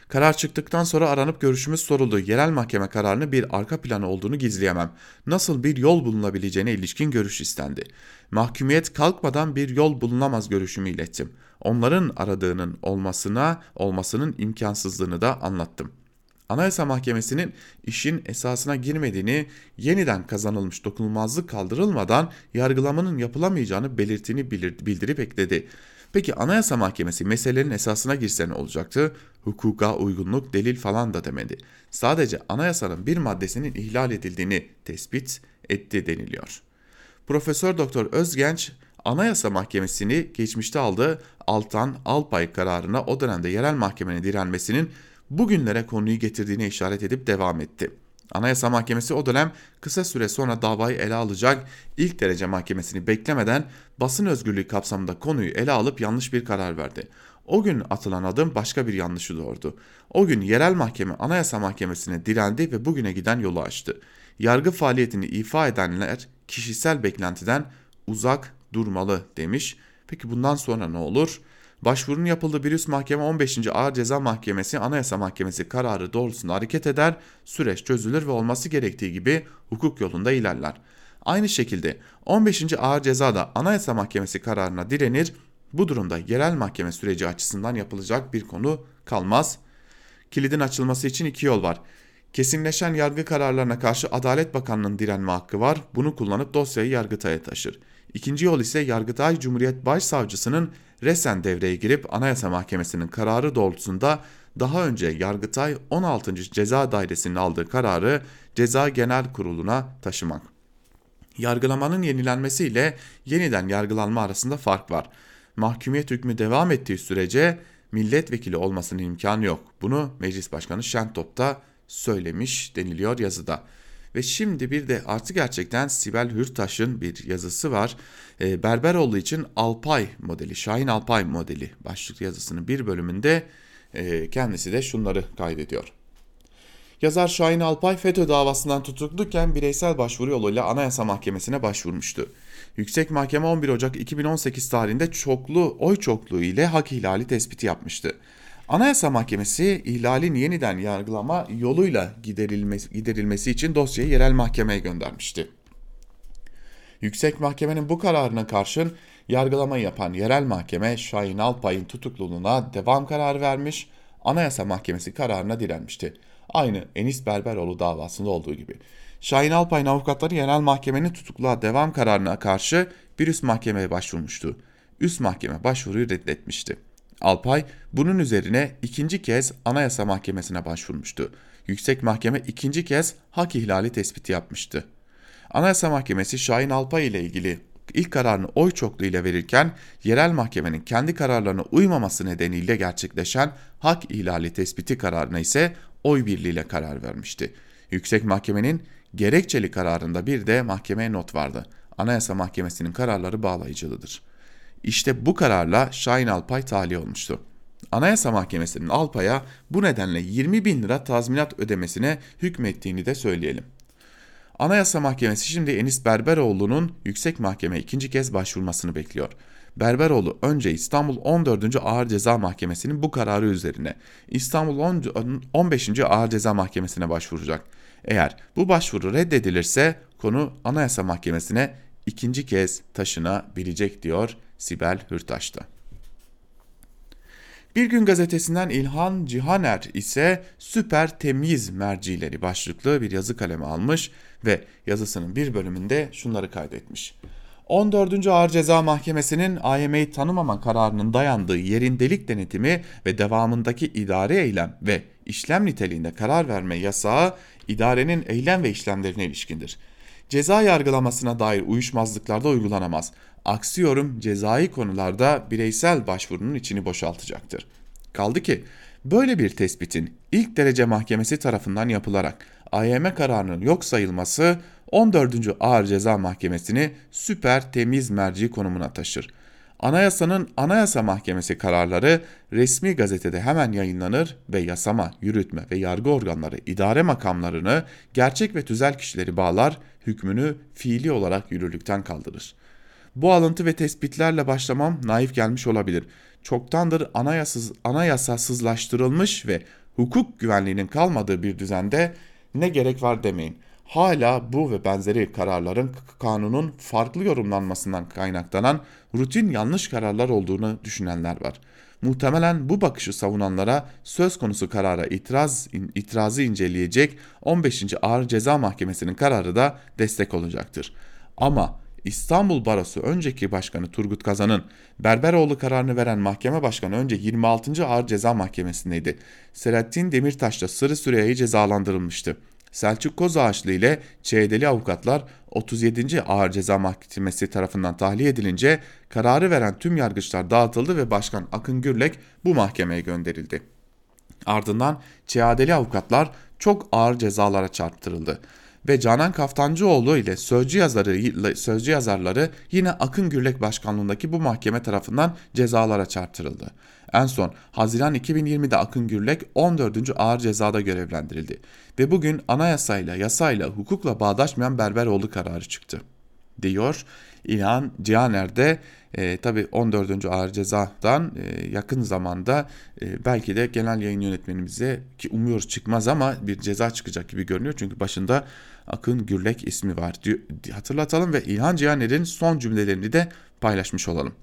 Speaker 2: Karar çıktıktan sonra aranıp görüşümüz soruldu. Yerel mahkeme kararını bir arka planı olduğunu gizleyemem. Nasıl bir yol bulunabileceğine ilişkin görüş istendi. Mahkumiyet kalkmadan bir yol bulunamaz görüşümü ilettim. Onların aradığının olmasına, olmasının imkansızlığını da anlattım. Anayasa Mahkemesi'nin işin esasına girmediğini, yeniden kazanılmış dokunulmazlık kaldırılmadan yargılamanın yapılamayacağını belirttiğini bildirip ekledi. Peki Anayasa Mahkemesi meselelerin esasına girse ne olacaktı? Hukuka uygunluk, delil falan da demedi. Sadece anayasanın bir maddesinin ihlal edildiğini tespit etti deniliyor. Profesör Doktor Özgenç Anayasa Mahkemesi'ni geçmişte aldığı Altan Alpay kararına o dönemde yerel mahkemenin direnmesinin bugünlere konuyu getirdiğine işaret edip devam etti. Anayasa Mahkemesi o dönem kısa süre sonra davayı ele alacak ilk derece mahkemesini beklemeden basın özgürlüğü kapsamında konuyu ele alıp yanlış bir karar verdi. O gün atılan adım başka bir yanlışı doğurdu. O gün yerel mahkeme Anayasa Mahkemesi'ne direndi ve bugüne giden yolu açtı. Yargı faaliyetini ifa edenler kişisel beklentiden uzak durmalı demiş. Peki bundan sonra ne olur? Başvurunun yapıldığı bir üst mahkeme 15. Ağır Ceza Mahkemesi Anayasa Mahkemesi kararı doğrultusunda hareket eder, süreç çözülür ve olması gerektiği gibi hukuk yolunda ilerler. Aynı şekilde 15. Ağır Ceza da Anayasa Mahkemesi kararına direnir, bu durumda yerel mahkeme süreci açısından yapılacak bir konu kalmaz. Kilidin açılması için iki yol var. Kesinleşen yargı kararlarına karşı Adalet Bakanlığı'nın direnme hakkı var. Bunu kullanıp dosyayı Yargıtay'a taşır. İkinci yol ise Yargıtay Cumhuriyet Başsavcısının resen devreye girip Anayasa Mahkemesi'nin kararı doğrultusunda daha önce Yargıtay 16. Ceza Dairesi'nin aldığı kararı Ceza Genel Kurulu'na taşımak. Yargılamanın yenilenmesiyle yeniden yargılanma arasında fark var. Mahkumiyet hükmü devam ettiği sürece milletvekili olmasının imkanı yok. Bunu Meclis Başkanı Şentop da söylemiş deniliyor yazıda. Ve şimdi bir de artı gerçekten Sibel Hürtaş'ın bir yazısı var. E, Berberoğlu için Alpay modeli, Şahin Alpay modeli başlıklı yazısının bir bölümünde e, kendisi de şunları kaydediyor. Yazar Şahin Alpay FETÖ davasından tutukluyken bireysel başvuru yoluyla Anayasa Mahkemesi'ne başvurmuştu. Yüksek Mahkeme 11 Ocak 2018 tarihinde çoklu oy çokluğu ile hak ihlali tespiti yapmıştı. Anayasa Mahkemesi ihlalin yeniden yargılama yoluyla giderilmesi, giderilmesi için dosyayı yerel mahkemeye göndermişti. Yüksek Mahkemenin bu kararına karşın yargılama yapan yerel mahkeme Şahin Alpay'ın tutukluluğuna devam kararı vermiş, Anayasa Mahkemesi kararına direnmişti. Aynı Enis Berberoğlu davasında olduğu gibi. Şahin Alpay'ın avukatları yerel mahkemenin tutukluğa devam kararına karşı bir üst mahkemeye başvurmuştu. Üst mahkeme başvuruyu reddetmişti. Alpay bunun üzerine ikinci kez Anayasa Mahkemesi'ne başvurmuştu. Yüksek Mahkeme ikinci kez hak ihlali tespiti yapmıştı. Anayasa Mahkemesi Şahin Alpay ile ilgili ilk kararını oy çokluğu ile verirken yerel mahkemenin kendi kararlarına uymaması nedeniyle gerçekleşen hak ihlali tespiti kararına ise oy birliğiyle karar vermişti. Yüksek Mahkemenin gerekçeli kararında bir de mahkemeye not vardı. Anayasa Mahkemesi'nin kararları bağlayıcılıdır. İşte bu kararla Şahin Alpay tahliye olmuştu. Anayasa Mahkemesi'nin Alpay'a bu nedenle 20 bin lira tazminat ödemesine hükmettiğini de söyleyelim. Anayasa Mahkemesi şimdi Enis Berberoğlu'nun yüksek mahkeme ikinci kez başvurmasını bekliyor. Berberoğlu önce İstanbul 14. Ağır Ceza Mahkemesi'nin bu kararı üzerine İstanbul 15. Ağır Ceza Mahkemesi'ne başvuracak. Eğer bu başvuru reddedilirse konu Anayasa Mahkemesi'ne ikinci kez taşınabilecek diyor Sibel Hürtaş'ta. Bir gün gazetesinden İlhan Cihaner ise süper temiz mercileri başlıklı bir yazı kalemi almış ve yazısının bir bölümünde şunları kaydetmiş. 14. Ağır Ceza Mahkemesi'nin AYM'yi tanımama kararının dayandığı yerin delik denetimi ve devamındaki idari eylem ve işlem niteliğinde karar verme yasağı idarenin eylem ve işlemlerine ilişkindir. Ceza yargılamasına dair uyuşmazlıklarda uygulanamaz. Aksi yorum cezai konularda bireysel başvurunun içini boşaltacaktır. Kaldı ki böyle bir tespitin ilk derece mahkemesi tarafından yapılarak AYM kararının yok sayılması 14. Ağır Ceza Mahkemesi'ni süper temiz merci konumuna taşır. Anayasanın Anayasa Mahkemesi kararları resmi gazetede hemen yayınlanır ve yasama, yürütme ve yargı organları idare makamlarını gerçek ve tüzel kişileri bağlar, hükmünü fiili olarak yürürlükten kaldırır. Bu alıntı ve tespitlerle başlamam naif gelmiş olabilir. Çoktandır anayasız, anayasasızlaştırılmış ve hukuk güvenliğinin kalmadığı bir düzende ne gerek var demeyin hala bu ve benzeri kararların kanunun farklı yorumlanmasından kaynaklanan rutin yanlış kararlar olduğunu düşünenler var. Muhtemelen bu bakışı savunanlara söz konusu karara itiraz itirazı inceleyecek 15. Ağır Ceza Mahkemesi'nin kararı da destek olacaktır. Ama İstanbul Barosu önceki başkanı Turgut Kazan'ın Berberoğlu kararını veren mahkeme başkanı önce 26. Ağır Ceza Mahkemesi'ndeydi. Selahattin Demirtaş da Sırı Süreyya cezalandırılmıştı. Selçuk Kozağaçlı ile Çeydeli avukatlar 37. Ağır Ceza Mahkemesi tarafından tahliye edilince kararı veren tüm yargıçlar dağıtıldı ve Başkan Akın Gürlek bu mahkemeye gönderildi. Ardından Çeadeli avukatlar çok ağır cezalara çarptırıldı ve Canan Kaftancıoğlu ile sözcü yazarı sözcü yazarları yine Akın Gürlek başkanlığındaki bu mahkeme tarafından cezalara çarptırıldı. En son Haziran 2020'de Akın Gürlek 14. ağır cezada görevlendirildi ve bugün anayasayla, yasayla, hukukla bağdaşmayan Berberoğlu kararı çıktı. Diyor İlhan Cihaner'de e, tabi 14. ağır cezadan e, yakın zamanda e, belki de genel yayın yönetmenimize ki umuyoruz çıkmaz ama bir ceza çıkacak gibi görünüyor. Çünkü başında Akın Gürlek ismi var. Hatırlatalım ve İlhan Cihaner'in son cümlelerini de paylaşmış olalım.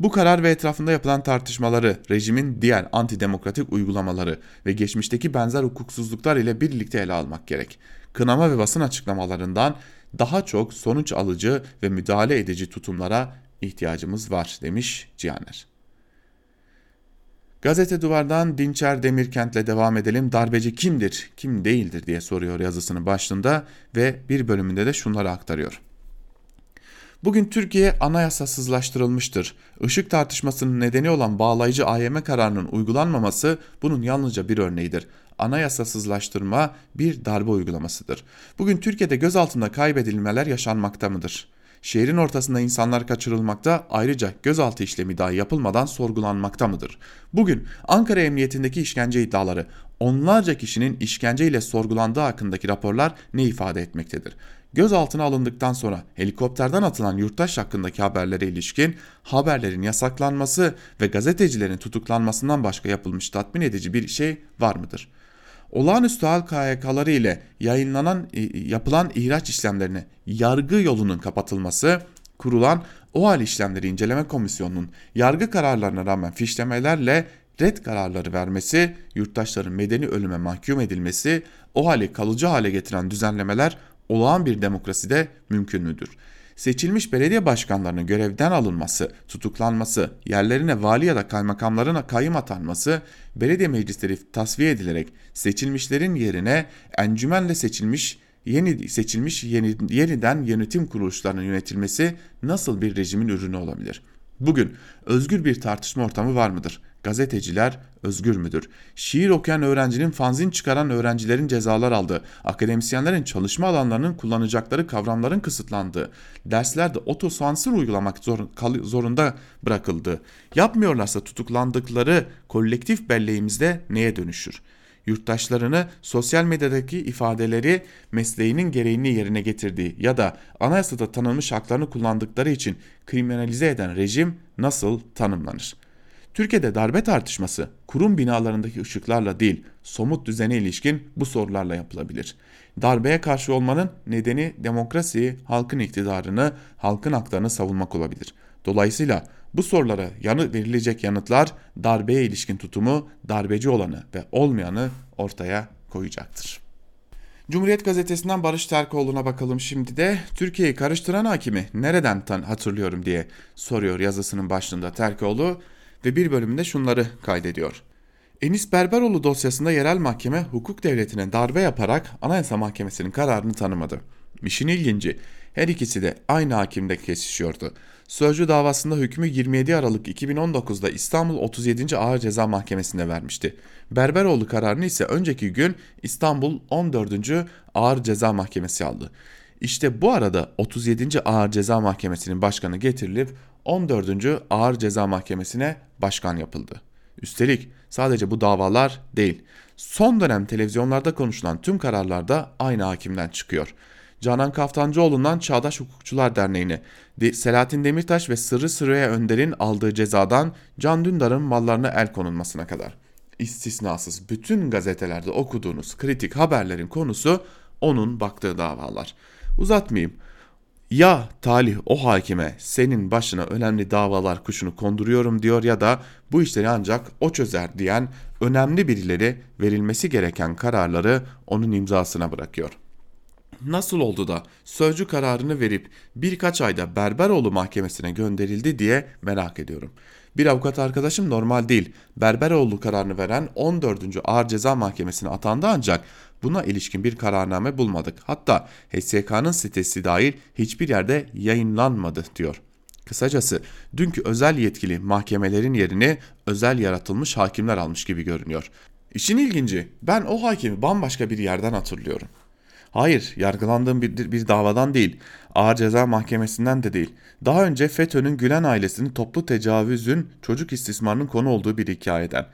Speaker 2: Bu karar ve etrafında yapılan tartışmaları, rejimin diğer antidemokratik uygulamaları ve geçmişteki benzer hukuksuzluklar ile birlikte ele almak gerek. Kınama ve basın açıklamalarından daha çok sonuç alıcı ve müdahale edici tutumlara ihtiyacımız var demiş Cihaner. Gazete Duvar'dan Dinçer Demirkent'le devam edelim. Darbeci kimdir, kim değildir diye soruyor yazısının başlığında ve bir bölümünde de şunları aktarıyor. Bugün Türkiye anayasasızlaştırılmıştır. Işık tartışmasının nedeni olan bağlayıcı AYM kararının uygulanmaması bunun yalnızca bir örneğidir. Anayasasızlaştırma bir darbe uygulamasıdır. Bugün Türkiye'de gözaltında kaybedilmeler yaşanmakta mıdır? Şehrin ortasında insanlar kaçırılmakta ayrıca gözaltı işlemi daha yapılmadan sorgulanmakta mıdır? Bugün Ankara Emniyetindeki işkence iddiaları onlarca kişinin işkenceyle sorgulandığı hakkındaki raporlar ne ifade etmektedir? gözaltına alındıktan sonra helikopterden atılan yurttaş hakkındaki haberlere ilişkin haberlerin yasaklanması ve gazetecilerin tutuklanmasından başka yapılmış tatmin edici bir şey var mıdır? Olağanüstü hal KYK'ları ile yayınlanan yapılan ihraç işlemlerine yargı yolunun kapatılması, kurulan OHAL işlemleri inceleme komisyonunun yargı kararlarına rağmen fişlemelerle red kararları vermesi, yurttaşların medeni ölüme mahkum edilmesi, o hali kalıcı hale getiren düzenlemeler olağan bir demokraside mümkün müdür? Seçilmiş belediye başkanlarının görevden alınması, tutuklanması, yerlerine vali ya da kaymakamlarına kayyum atanması, belediye meclisleri tasfiye edilerek seçilmişlerin yerine encümenle seçilmiş yeni seçilmiş yeni, yeniden yönetim kuruluşlarının yönetilmesi nasıl bir rejimin ürünü olabilir? Bugün özgür bir tartışma ortamı var mıdır? Gazeteciler özgür müdür? Şiir okuyan öğrencinin fanzin çıkaran öğrencilerin cezalar aldığı, akademisyenlerin çalışma alanlarının kullanacakları kavramların kısıtlandığı, derslerde otosansür uygulamak zor, zorunda bırakıldığı, yapmıyorlarsa tutuklandıkları kolektif belleğimizde neye dönüşür? Yurttaşlarını sosyal medyadaki ifadeleri mesleğinin gereğini yerine getirdiği ya da anayasada tanınmış haklarını kullandıkları için kriminalize eden rejim nasıl tanımlanır? Türkiye'de darbe tartışması kurum binalarındaki ışıklarla değil, somut düzene ilişkin bu sorularla yapılabilir. Darbeye karşı olmanın nedeni demokrasiyi, halkın iktidarını, halkın haklarını savunmak olabilir. Dolayısıyla bu sorulara yanı verilecek yanıtlar darbeye ilişkin tutumu, darbeci olanı ve olmayanı ortaya koyacaktır. Cumhuriyet Gazetesi'nden Barış Terkoğlu'na bakalım şimdi de. Türkiye'yi karıştıran hakimi nereden hatırlıyorum diye soruyor yazısının başlığında Terkoğlu ve bir bölümünde şunları kaydediyor. Enis Berberoğlu dosyasında yerel mahkeme hukuk devletine darbe yaparak Anayasa Mahkemesi'nin kararını tanımadı. İşin ilginci Her ikisi de aynı hakimde kesişiyordu. Sözcü davasında hükmü 27 Aralık 2019'da İstanbul 37. Ağır Ceza Mahkemesi'nde vermişti. Berberoğlu kararını ise önceki gün İstanbul 14. Ağır Ceza Mahkemesi aldı. İşte bu arada 37. Ağır Ceza Mahkemesi'nin başkanı getirilip 14. Ağır Ceza Mahkemesi'ne başkan yapıldı. Üstelik sadece bu davalar değil, son dönem televizyonlarda konuşulan tüm kararlar da aynı hakimden çıkıyor. Canan Kaftancıoğlu'ndan Çağdaş Hukukçular Derneği'ne, Selahattin Demirtaş ve Sırrı Süreyya Önder'in aldığı cezadan Can Dündar'ın mallarına el konulmasına kadar. İstisnasız bütün gazetelerde okuduğunuz kritik haberlerin konusu onun baktığı davalar. Uzatmayayım. Ya talih o hakime senin başına önemli davalar kuşunu konduruyorum diyor ya da bu işleri ancak o çözer diyen önemli birileri verilmesi gereken kararları onun imzasına bırakıyor. Nasıl oldu da sözcü kararını verip birkaç ayda Berberoğlu mahkemesine gönderildi diye merak ediyorum. Bir avukat arkadaşım normal değil. Berberoğlu kararını veren 14. Ağır Ceza Mahkemesi'ne atandı ancak buna ilişkin bir kararname bulmadık. Hatta HSK'nın sitesi dahil hiçbir yerde yayınlanmadı diyor. Kısacası dünkü özel yetkili mahkemelerin yerini özel yaratılmış hakimler almış gibi görünüyor. İşin ilginci ben o hakimi bambaşka bir yerden hatırlıyorum. Hayır, yargılandığım bir, bir davadan değil, ağır ceza mahkemesinden de değil. Daha önce FETÖ'nün Gülen ailesinin toplu tecavüzün çocuk istismarının konu olduğu bir hikayeden.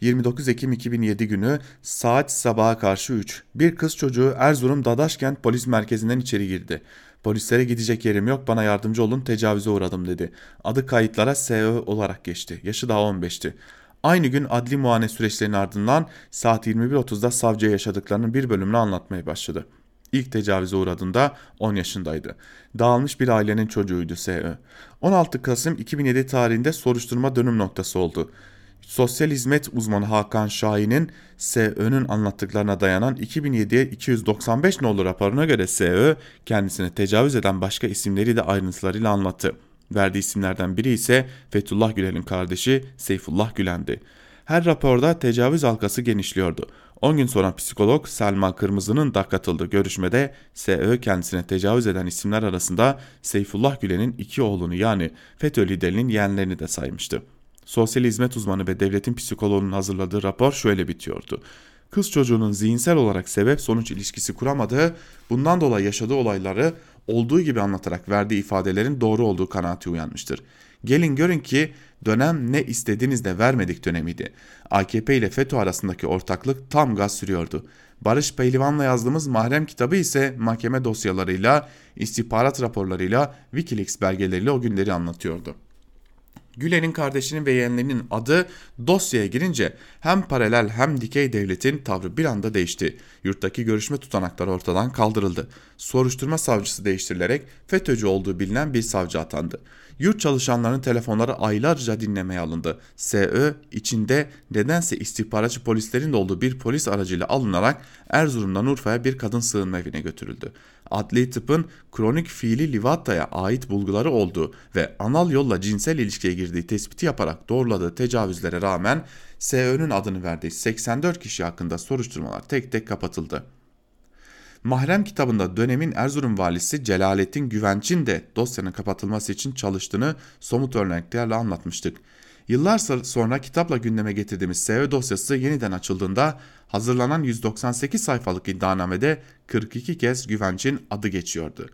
Speaker 2: 29 Ekim 2007 günü saat sabaha karşı 3. Bir kız çocuğu Erzurum Dadaşkent polis merkezinden içeri girdi. Polislere gidecek yerim yok bana yardımcı olun tecavüze uğradım dedi. Adı kayıtlara SÖ olarak geçti. Yaşı daha 15'ti. Aynı gün adli muayene süreçlerinin ardından saat 21.30'da savcıya yaşadıklarının bir bölümünü anlatmaya başladı. İlk tecavüze uğradığında 10 yaşındaydı. Dağılmış bir ailenin çocuğuydu SÖ. 16 Kasım 2007 tarihinde soruşturma dönüm noktası oldu. Sosyal hizmet uzmanı Hakan Şahin'in SÖ'nün anlattıklarına dayanan 2007'ye 295 nolu raporuna göre SÖ kendisine tecavüz eden başka isimleri de ayrıntılarıyla anlattı. Verdiği isimlerden biri ise Fethullah Gülen'in kardeşi Seyfullah Gülen'di. Her raporda tecavüz halkası genişliyordu. 10 gün sonra psikolog Selma Kırmızı'nın da katıldığı görüşmede SÖ kendisine tecavüz eden isimler arasında Seyfullah Gülen'in iki oğlunu yani FETÖ liderinin yeğenlerini de saymıştı. Sosyal hizmet uzmanı ve devletin psikoloğunun hazırladığı rapor şöyle bitiyordu. Kız çocuğunun zihinsel olarak sebep sonuç ilişkisi kuramadığı, bundan dolayı yaşadığı olayları olduğu gibi anlatarak verdiği ifadelerin doğru olduğu kanaati uyanmıştır. Gelin görün ki dönem ne istediğiniz de vermedik dönemiydi. AKP ile FETÖ arasındaki ortaklık tam gaz sürüyordu. Barış Pehlivan'la yazdığımız mahrem kitabı ise mahkeme dosyalarıyla, istihbarat raporlarıyla, Wikileaks belgeleriyle o günleri anlatıyordu. Gülen'in kardeşinin ve yeğenlerinin adı dosyaya girince hem paralel hem dikey devletin tavrı bir anda değişti. Yurttaki görüşme tutanakları ortadan kaldırıldı. Soruşturma savcısı değiştirilerek FETÖ'cü olduğu bilinen bir savcı atandı. Yurt çalışanlarının telefonları aylarca dinlemeye alındı. SÖ içinde nedense istihbaratçı polislerin de olduğu bir polis aracıyla alınarak Erzurum'dan Urfa'ya bir kadın sığınma evine götürüldü. Adli tıpın kronik fiili livataya ait bulguları olduğu ve anal yolla cinsel ilişkiye girdiği tespiti yaparak doğruladığı tecavüzlere rağmen SÖ'nün adını verdiği 84 kişi hakkında soruşturmalar tek tek kapatıldı. Mahrem kitabında dönemin Erzurum valisi Celalettin Güvenç'in de dosyanın kapatılması için çalıştığını somut örneklerle anlatmıştık. Yıllar sonra kitapla gündeme getirdiğimiz SEO dosyası yeniden açıldığında hazırlanan 198 sayfalık iddianamede 42 kez Güvenç'in adı geçiyordu.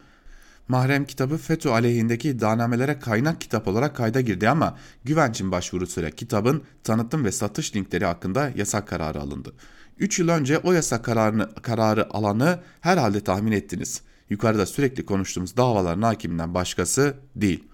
Speaker 2: Mahrem kitabı FETÖ aleyhindeki iddianamelere kaynak kitap olarak kayda girdi ama Güvenç'in başvurusuyla kitabın tanıtım ve satış linkleri hakkında yasak kararı alındı. 3 yıl önce o yasak kararını, kararı alanı herhalde tahmin ettiniz. Yukarıda sürekli konuştuğumuz davaların hakiminden başkası değil.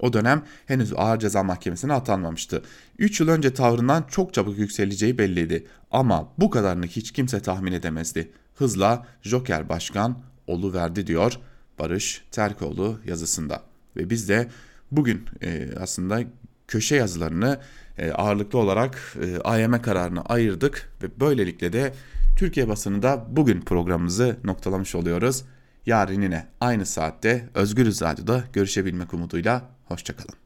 Speaker 2: O dönem henüz ağır ceza mahkemesine atanmamıştı. 3 yıl önce tavrından çok çabuk yükseleceği belliydi. Ama bu kadarını hiç kimse tahmin edemezdi. Hızla Joker Başkan verdi diyor Barış Terkoğlu yazısında. Ve biz de bugün e, aslında köşe yazılarını e, ağırlıklı olarak e, kararını ayırdık ve böylelikle de Türkiye basınında bugün programımızı noktalamış oluyoruz. Yarın yine aynı saatte Özgürüz Radyo'da görüşebilmek umuduyla hoşçakalın.